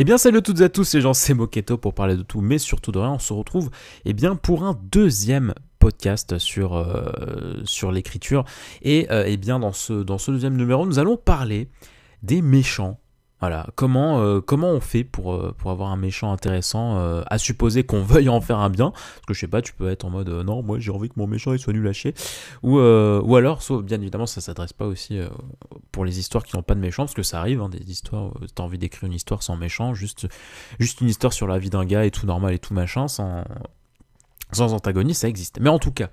Eh bien salut à toutes et à tous, c'est Jean, c'est Moketo pour parler de tout, mais surtout de rien. On se retrouve eh bien, pour un deuxième podcast sur, euh, sur l'écriture. Et eh bien dans ce deuxième numéro, nous allons parler des méchants voilà, comment, euh, comment on fait pour, euh, pour avoir un méchant intéressant, euh, à supposer qu'on veuille en faire un bien, parce que je sais pas, tu peux être en mode non, moi j'ai envie que mon méchant soit nul à ou, alors, soit, bien évidemment, ça s'adresse pas aussi pour les histoires qui n'ont pas de méchant, parce que ça arrive, hein, des histoires, t'as envie d'écrire une histoire sans méchant, juste, juste une histoire sur la vie d'un gars et tout normal et tout machin, sans, sans antagoniste, ça existe. Mais en tout cas,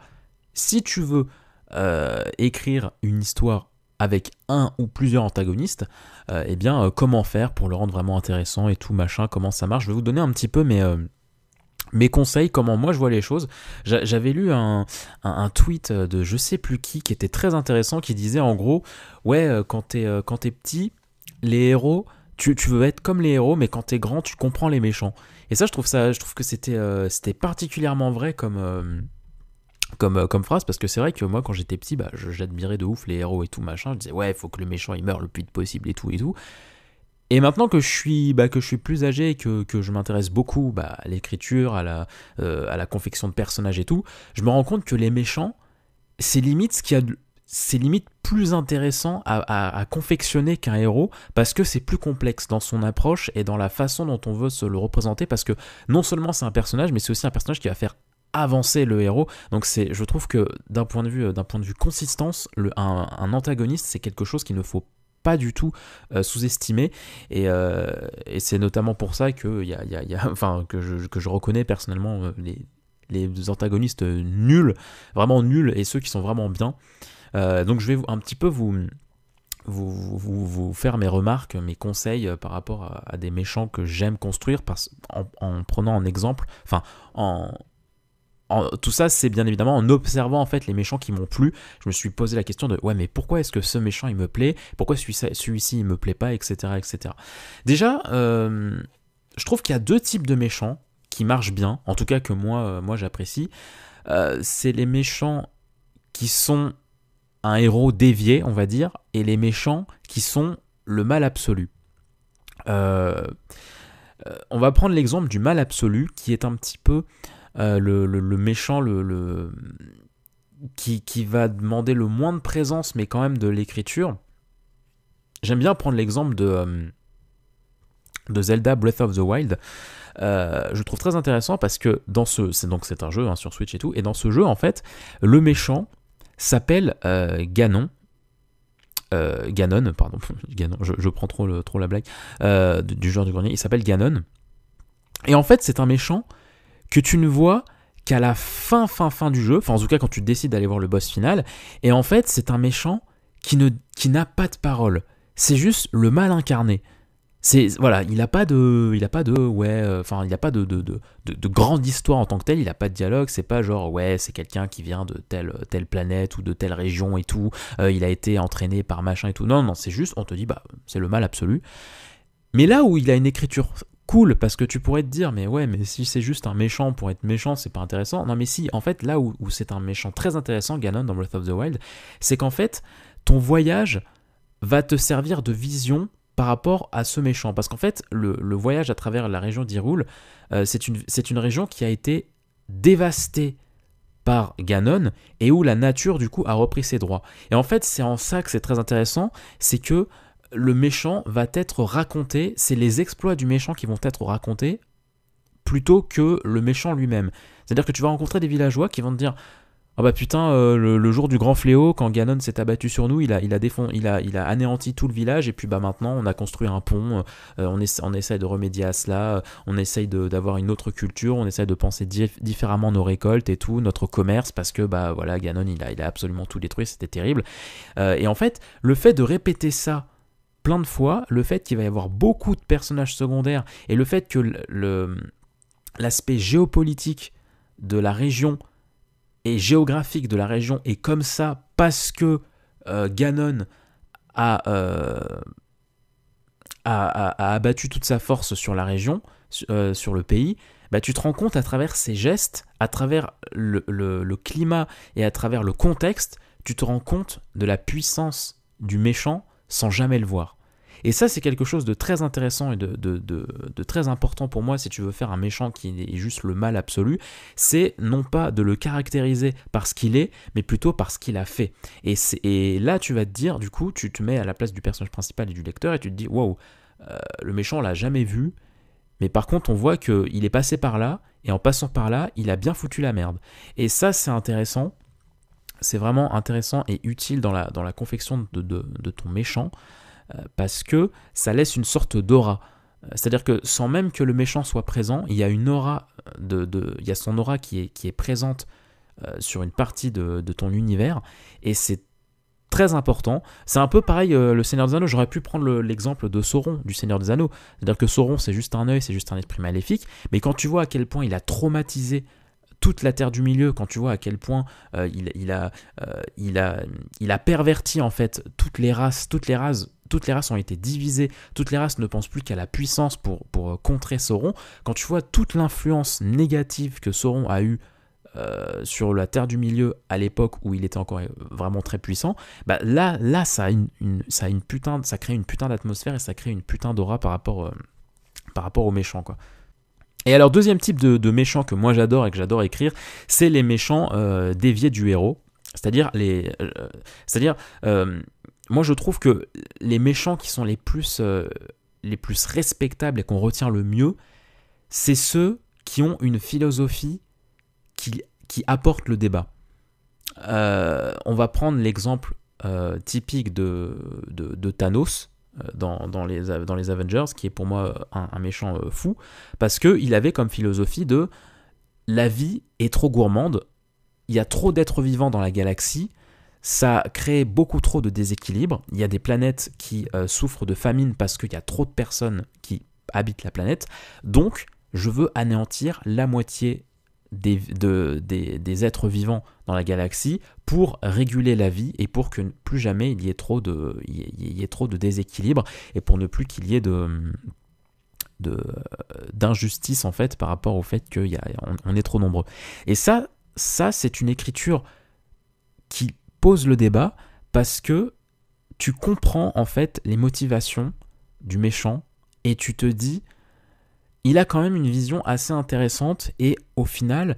si tu veux écrire une histoire avec un ou plusieurs antagonistes, euh, eh bien, euh, comment faire pour le rendre vraiment intéressant et tout machin, comment ça marche. Je vais vous donner un petit peu mes, euh, mes conseils, comment moi je vois les choses. J'avais lu un, tweet de je sais plus qui qui était très intéressant qui disait en gros, ouais, quand t'es quand petit, les héros, tu, tu, veux être comme les héros, mais quand t'es grand, tu comprends les méchants. Et ça, je trouve ça, je trouve que c'était particulièrement vrai comme comme phrase parce que c'est vrai que moi quand j'étais petit bah, j'admirais de ouf les héros et tout machin. Je disais ouais il faut que le méchant il meure le plus vite possible et tout et tout. Et maintenant que je suis bah, que je suis plus âgé et que, que je m'intéresse beaucoup bah, à l'écriture à la euh, à la confection de personnages et tout je me rends compte que les méchants c'est limite ce qui a c'est limite plus intéressant à, à confectionner qu'un héros parce que c'est plus complexe dans son approche et dans la façon dont on veut se le représenter parce que non seulement c'est un personnage mais c'est aussi un personnage qui va faire avancer le héros. Donc c'est, je trouve que d'un point de vue, d'un point de vue consistance, le, un, antagoniste c'est quelque chose qu'il ne faut pas du tout euh, sous-estimer et, euh, et c'est notamment pour ça que y a, y a, enfin que je, que je reconnais personnellement euh, les, les antagonistes nuls, vraiment nuls et ceux qui sont vraiment bien. donc je vais un petit peu vous vous, vous, faire mes remarques, mes conseils par rapport à, des méchants que j'aime construire en, en, prenant en exemple, enfin en, tout ça, c'est bien évidemment en observant en fait les méchants qui m'ont plu. Je me suis posé la question de ouais, mais pourquoi est-ce que ce méchant il me plaît? Pourquoi celui-ci celui il me plaît pas, etc., etc. Déjà, euh, je trouve qu'il y a deux types de méchants qui marchent bien, en tout cas que moi, euh, moi j'apprécie. Euh, c'est les méchants qui sont un héros dévié, on va dire, et les méchants qui sont le mal absolu. on va prendre l'exemple du mal absolu qui est un petit peu euh, le, méchant, le, qui, qui, va demander le moins de présence, mais quand même de l'écriture. J'aime bien prendre l'exemple de, euh, de Zelda Breath of the Wild. Euh, je trouve très intéressant parce que dans ce, c'est donc c'est un jeu hein, sur Switch et tout, et dans ce jeu en fait, le méchant s'appelle Ganon. Ganon, pardon, Ganon, je, prends trop, le, trop la blague du genre du grenier. Il s'appelle Ganon. Et en fait, c'est un méchant que tu ne vois qu'à la fin, fin, fin du jeu, enfin en tout cas quand tu décides d'aller voir le boss final, et en fait c'est un méchant qui ne qui n'a pas de parole. C'est juste le mal incarné. C'est voilà, il n'a pas de, il a pas de ouais, euh, enfin il a pas de de, de, de, grande histoire en tant que tel. Il n'a pas de dialogue. C'est pas genre ouais, c'est quelqu'un qui vient de telle telle planète ou de telle région et tout. Euh, il a été entraîné par machin et tout. Non non, c'est juste on te dit bah c'est le mal absolu. Mais là où il a une écriture cool parce que tu pourrais te dire mais ouais mais si c'est juste un méchant pour être méchant c'est pas intéressant. Non mais si en fait là où, c'est un méchant très intéressant Ganon dans Breath of the Wild c'est qu'en fait ton voyage va te servir de vision par rapport à ce méchant. Parce qu'en fait le, voyage à travers la région d'Hyrule euh, c'est une, une région qui a été dévastée par Ganon et où la nature du coup a repris ses droits. Et en fait c'est en ça que c'est très intéressant c'est que le méchant va être raconté, c'est les exploits du méchant qui vont être racontés plutôt que le méchant lui-même. C'est-à-dire que tu vas rencontrer des villageois qui vont te dire Ah bah putain, euh, le, jour du grand fléau, quand Ganon s'est abattu sur nous, il a, il, a il, a, il a anéanti tout le village, et puis bah maintenant on a construit un pont, euh, on, on essaye de remédier à cela, on essaye d'avoir une autre culture, on essaye de penser différemment nos récoltes et tout, notre commerce, parce que bah voilà, Ganon il a, il a absolument tout détruit, c'était terrible. Euh, et en fait, le fait de répéter ça plein de fois, le fait qu'il va y avoir beaucoup de personnages secondaires et le fait que l'aspect géopolitique de la région et géographique de la région est comme ça parce que euh, Ganon euh, a, a, abattu toute sa force sur la région, euh, sur le pays, bah, tu te rends compte à travers ces gestes, à travers le climat et à travers le contexte, tu te rends compte de la puissance du méchant sans jamais le voir. Et ça, c'est quelque chose de très intéressant et de, très important pour moi si tu veux faire un méchant qui est juste le mal absolu. C'est non pas de le caractériser par ce qu'il est, mais plutôt par ce qu'il a fait. Et, là, tu vas te dire, du coup, tu te mets à la place du personnage principal et du lecteur et tu te dis, waouh, euh, le méchant, on l'a jamais vu. Mais par contre, on voit qu'il est passé par là, et en passant par là, il a bien foutu la merde. Et ça, c'est intéressant c'est vraiment intéressant et utile dans la, confection de, ton méchant, parce que ça laisse une sorte d'aura. Euh, c'est-à-dire que sans même que le méchant soit présent, il y a une aura, de, il y a son aura qui est, qui est présente euh, sur une partie de, ton univers, et c'est très important. C'est un peu pareil, le Seigneur des Anneaux, j'aurais pu prendre l'exemple de Sauron, du Seigneur des Anneaux. C'est-à-dire que Sauron, c'est juste un œil, c'est juste un esprit maléfique, mais quand tu vois à quel point il a traumatisé toute la Terre du Milieu, quand tu vois à quel point euh, il, a, euh, il, a, il a perverti en fait toutes les races, toutes les races, toutes les races ont été divisées, toutes les races ne pensent plus qu'à la puissance pour, euh, contrer Sauron. Quand tu vois toute l'influence négative que Sauron a eue sur la Terre du Milieu à l'époque où il était encore vraiment très puissant, bah là, là ça, a une, ça, putain, ça crée une putain d'atmosphère et ça crée une putain d'aura par rapport, aux méchants. Quoi. Et alors, deuxième type de, méchants que moi j'adore et que j'adore écrire, c'est les méchants euh, déviés du héros. C'est-à-dire, les, euh, c'est-à-dire euh, moi je trouve que les méchants qui sont les plus, les plus respectables et qu'on retient le mieux, c'est ceux qui ont une philosophie qui, qui apporte le débat. on va prendre l'exemple typique de, de Thanos, euh, dans, les, dans les Avengers, qui est pour moi un, méchant euh, fou, parce qu'il avait comme philosophie de la vie est trop gourmande, il y a trop d'êtres vivants dans la galaxie, ça crée beaucoup trop de déséquilibre, il y a des planètes qui euh, souffrent de famine parce qu'il y a trop de personnes qui habitent la planète, donc je veux anéantir la moitié des, des, êtres vivants dans la galaxie pour réguler la vie et pour que plus jamais il y ait trop de, il y ait trop de déséquilibre et pour ne plus qu'il y ait de d'injustice en fait par rapport au fait qu'on on est trop nombreux. Et ça, ça c'est une écriture qui pose le débat parce que tu comprends en fait les motivations du méchant et tu te dis il a quand même une vision assez intéressante et au final,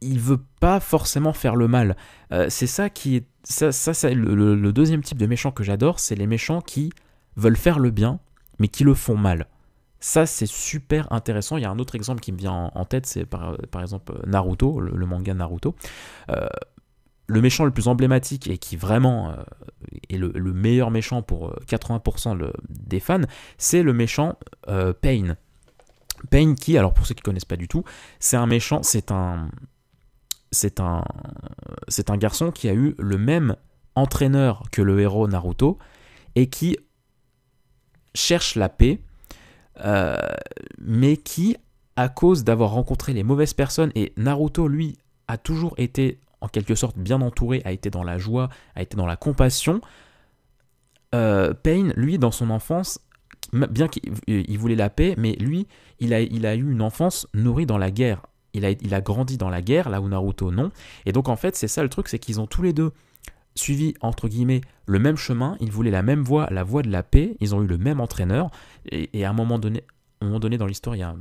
il veut pas forcément faire le mal. Euh, c'est ça qui est ça, ça, le, deuxième type de méchant que j'adore, c'est les méchants qui veulent faire le bien mais qui le font mal. Ça, c'est super intéressant. Il y a un autre exemple qui me vient en, tête, c'est par, exemple Naruto, le, manga Naruto. Euh, le méchant le plus emblématique et qui vraiment euh, est le, meilleur méchant pour 80% des fans, c'est le méchant Pain. Pain qui, alors pour ceux qui connaissent pas du tout, c'est un méchant, c'est un, c'est un, c'est un garçon qui a eu le même entraîneur que le héros Naruto et qui cherche la paix, euh, mais qui, à cause d'avoir rencontré les mauvaises personnes, et Naruto lui a toujours été en quelque sorte bien entouré, a été dans la joie, a été dans la compassion. Euh, Pain, lui, dans son enfance, bien qu'il voulait la paix, mais lui, il a, il a eu une enfance nourrie dans la guerre. Il a, il a grandi dans la guerre, là où Naruto non. Et donc en fait, c'est ça le truc, c'est qu'ils ont tous les deux suivi, entre guillemets, le même chemin, ils voulaient la même voie, la voie de la paix, ils ont eu le même entraîneur, et, à un moment donné, un moment donné dans l'histoire, il y a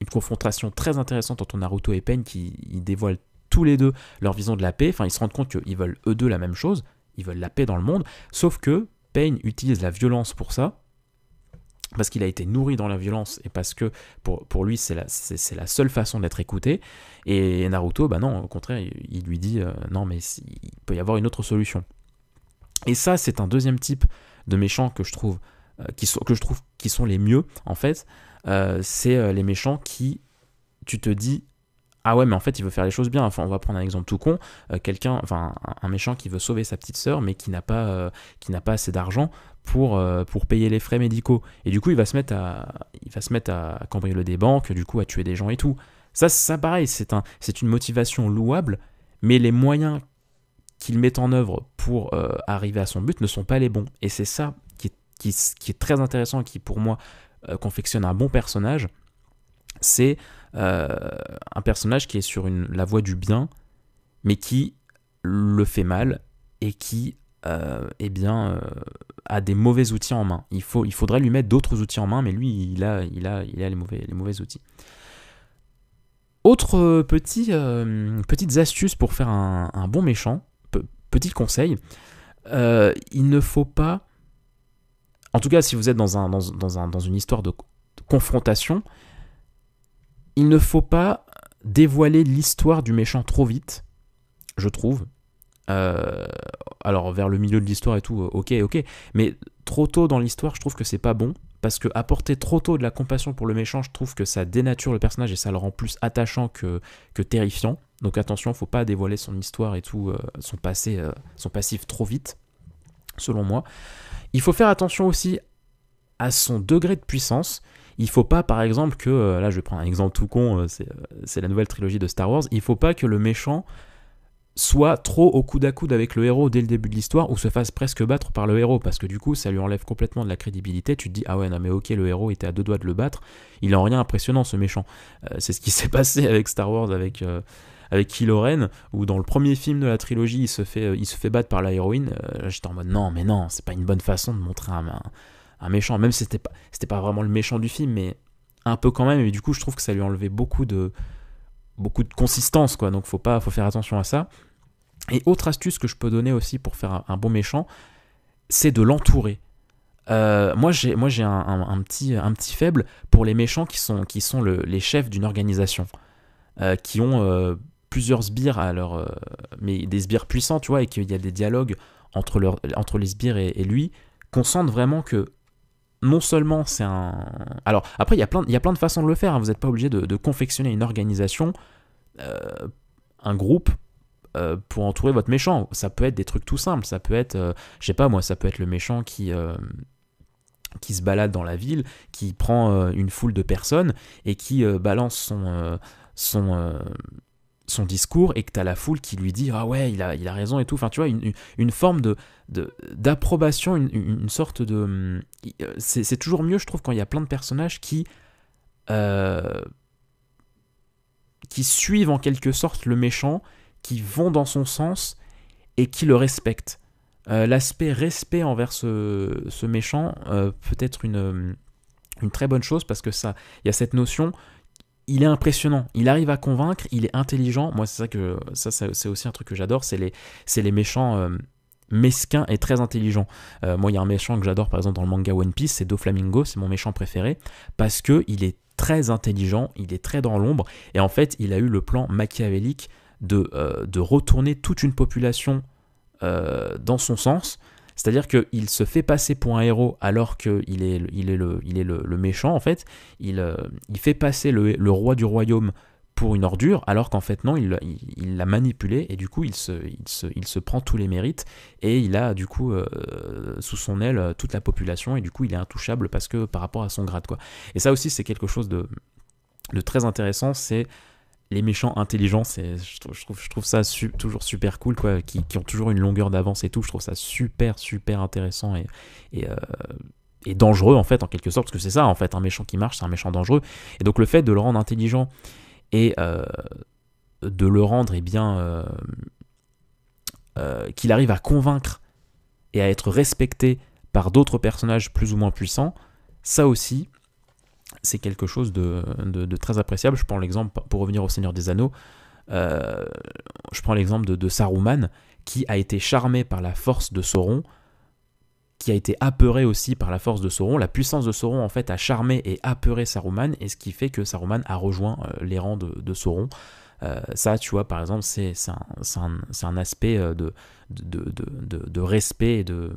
une confrontation très intéressante entre Naruto et Pain qui dévoilent tous les deux leur vision de la paix, enfin ils se rendent compte qu'ils veulent eux deux la même chose, ils veulent la paix dans le monde, sauf que Pain utilise la violence pour ça, parce qu'il a été nourri dans la violence et parce que pour, pour lui c'est la, la seule façon d'être écouté. Et Naruto, bah non, au contraire, il, lui dit euh, non, mais il peut y avoir une autre solution. Et ça, c'est un deuxième type de méchants que je trouve, euh, qui, sont, que je trouve qui sont les mieux, en fait. Euh, c'est les méchants qui, tu te dis, ah ouais, mais en fait, il veut faire les choses bien. On va prendre un exemple tout con. quelqu'un, enfin, un, méchant qui veut sauver sa petite sœur, mais qui n'a pas, pas assez d'argent pour, euh, pour payer les frais médicaux. Et du coup, il va se mettre à, il cambrioler des banques, du coup, à tuer des gens et tout. Ça, ça pareil, c'est un, c'est une motivation louable, mais les moyens qu'il met en œuvre pour euh, arriver à son but ne sont pas les bons. Et c'est ça qui est, qui, est, très intéressant qui, pour moi, euh, confectionne un bon personnage. C'est un personnage qui est sur la voie du bien, mais qui le fait mal et qui eh bien, a des mauvais outils en main. Il, faudrait lui mettre d'autres outils en main, mais lui, il a, les, mauvais, outils. Autre petit, petites astuces pour faire un, bon méchant, petit conseil, il ne faut pas, en tout cas si vous êtes dans une histoire de confrontation, il ne faut pas dévoiler l'histoire du méchant trop vite, je trouve. Euh, alors vers le milieu de l'histoire et tout, euh, ok, ok, mais trop tôt dans l'histoire, je trouve que c'est pas bon parce que apporter trop tôt de la compassion pour le méchant, je trouve que ça dénature le personnage et ça le rend plus attachant que, terrifiant. Donc attention, faut pas dévoiler son histoire et tout, euh, son passé, son passif trop vite, selon moi. Il faut faire attention aussi à son degré de puissance. Il faut pas, par exemple, que, euh, là je vais prendre un exemple tout con, euh, euh, c'est la nouvelle trilogie de Star Wars, il faut pas que le méchant soit trop au coude à coude avec le héros dès le début de l'histoire ou se fasse presque battre par le héros parce que du coup ça lui enlève complètement de la crédibilité. Tu te dis ah ouais non mais ok le héros était à deux doigts de le battre, il est en rien impressionnant ce méchant. c'est ce qui s'est passé avec Star Wars avec avec Kylo Ren où dans le premier film de la trilogie il se fait il se fait battre par la héroïne. J'étais en mode non mais non c'est pas une bonne façon de montrer un, un méchant, même si c'était pas, c'était pas vraiment le méchant du film, mais un peu quand même, et du coup je trouve que ça lui enlevait beaucoup de, beaucoup de consistance, quoi, donc faut, pas, faut faire attention à ça. Et autre astuce que je peux donner aussi pour faire un, bon méchant, c'est de l'entourer. Euh, moi, j'ai, moi, j'ai un, petit, un petit faible pour les méchants qui sont, qui sont les chefs d'une organisation, euh, qui ont euh, plusieurs sbires à leur, mais des sbires puissants, tu vois, et qu'il y a des dialogues entre, leur, entre les sbires et, et lui, qu'on sente vraiment que non seulement c'est un... Alors après, il y, a plein, de façons de le faire, hein. vous n'êtes pas obligé de, confectionner une organisation, euh, un groupe euh, pour entourer votre méchant. Ça peut être des trucs tout simples, ça peut être, euh, je sais pas moi, ça peut être le méchant qui qui se balade dans la ville, qui prend une foule de personnes et qui balance son, son discours et que tu as la foule qui lui dit ah ouais il a, il a raison et tout. Enfin tu vois une, une forme de d'approbation une, une, sorte de euh, c'est toujours mieux je trouve quand il y a plein de personnages qui euh, qui suivent en quelque sorte le méchant qui vont dans son sens et qui le respectent. Euh, l'aspect respect envers ce, ce méchant peut être une une très bonne chose parce que ça il y a cette notion il est impressionnant. Il arrive à convaincre, il est intelligent. Moi, c'est ça que ça, c'est aussi un truc que j'adore. C'est les, méchants euh, mesquins et très intelligents. Euh, moi, il y a un méchant que j'adore, par exemple, dans le manga One Piece, c'est Doflamingo, c'est mon méchant préféré, parce que il est très intelligent, il est très dans l'ombre, et en fait, il a eu le plan machiavélique de, euh, de retourner toute une population dans son sens c'est-à-dire qu'il se fait passer pour un héros alors qu'il est, il est, le, méchant, en fait. Il, euh, fait passer le, roi du royaume pour une ordure, alors qu'en fait non, il, l'a manipulé et du coup il se prend tous les mérites et il a du coup euh, sous son aile toute la population et du coup il est intouchable parce que par rapport à son grade quoi. Et ça aussi c'est quelque chose de, de très intéressant, c'est les méchants intelligents, je, trouve, ça toujours super cool, quoi, qui, ont toujours une longueur d'avance et tout. Je trouve ça super, super intéressant et, et, euh, dangereux, en fait, en quelque sorte, parce que c'est ça, en fait, un méchant qui marche, c'est un méchant dangereux. Et donc, le fait de le rendre intelligent et euh, de le rendre, eh bien, euh, qu'il arrive à convaincre et à être respecté par d'autres personnages plus ou moins puissants, ça aussi, c'est quelque chose de, très appréciable. Je prends l'exemple, pour revenir au Seigneur des Anneaux, euh, je prends l'exemple de, Saruman, qui a été charmé par la force de Sauron, qui a été apeuré aussi par la force de Sauron. La puissance de Sauron, en fait, a charmé et apeuré Saruman, et ce qui fait que Saruman a rejoint euh, les rangs de, Sauron. Euh, ça, tu vois, par exemple, c'est un, aspect de, de, respect et de,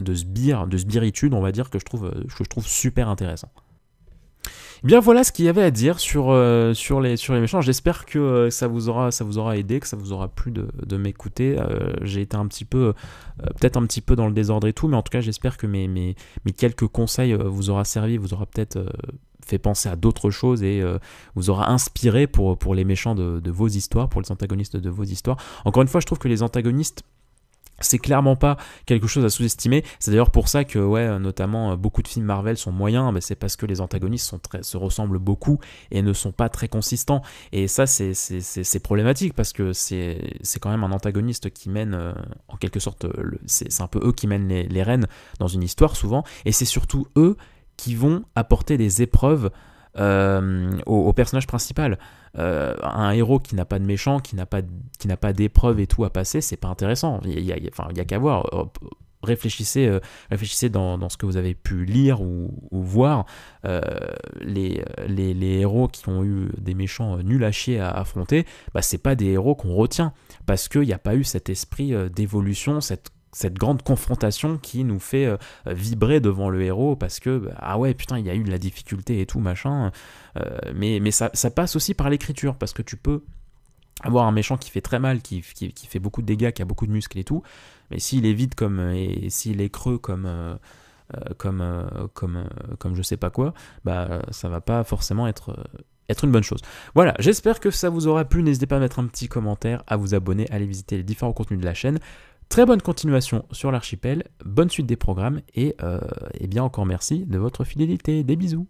de, sbire, de sbiritude, on va dire, que je trouve, que je trouve super intéressant. Bien voilà ce qu'il y avait à dire sur, euh, les, sur méchants. J'espère que euh, ça, vous aura, aidé, que ça vous aura plu de, m'écouter. Euh, j'ai été un petit peu, peut-être un petit peu dans le désordre et tout, mais en tout cas j'espère que mes, mes, quelques conseils vous aura servi, vous aura peut-être fait penser à d'autres choses et vous aura inspiré pour, les méchants de, vos histoires, pour les antagonistes de vos histoires. Encore une fois, je trouve que les antagonistes c'est clairement pas quelque chose à sous-estimer. C'est d'ailleurs pour ça que, ouais, notamment, beaucoup de films Marvel sont moyens, mais c'est parce que les antagonistes se ressemblent beaucoup et ne sont pas très consistants. Et ça, c'est problématique parce que c'est quand même un antagoniste qui mène, euh, en quelque sorte, c'est un peu eux qui mènent les, les rênes dans une histoire souvent, et c'est surtout eux qui vont apporter des épreuves euh, au, personnage principal. Euh, un héros qui n'a pas de méchant, qui n'a pas, qui pas d'épreuve et tout à passer, c'est pas intéressant. Il y a, a qu'à voir. Réfléchissez, euh, réfléchissez dans, ce que vous avez pu lire ou, voir. les, les, les, héros qui ont eu des méchants nuls à chier à affronter, bah, c'est pas des héros qu'on retient parce qu'il n'y a pas eu cet esprit d'évolution, cette cette grande confrontation qui nous fait euh, vibrer devant le héros parce que bah, ah ouais putain il y a eu de la difficulté et tout machin euh, mais, mais ça, passe aussi par l'écriture parce que tu peux avoir un méchant qui fait très mal qui, fait beaucoup de dégâts qui a beaucoup de muscles et tout mais s'il est vide comme et s'il est creux comme euh, comme comme comme je sais pas quoi bah ça va pas forcément être être une bonne chose. Voilà, j'espère que ça vous aura plu. N'hésitez pas à mettre un petit commentaire, à vous abonner, à aller visiter les différents contenus de la chaîne. Très bonne continuation sur l'archipel, bonne suite des programmes et, euh, et bien encore merci de votre fidélité. Des bisous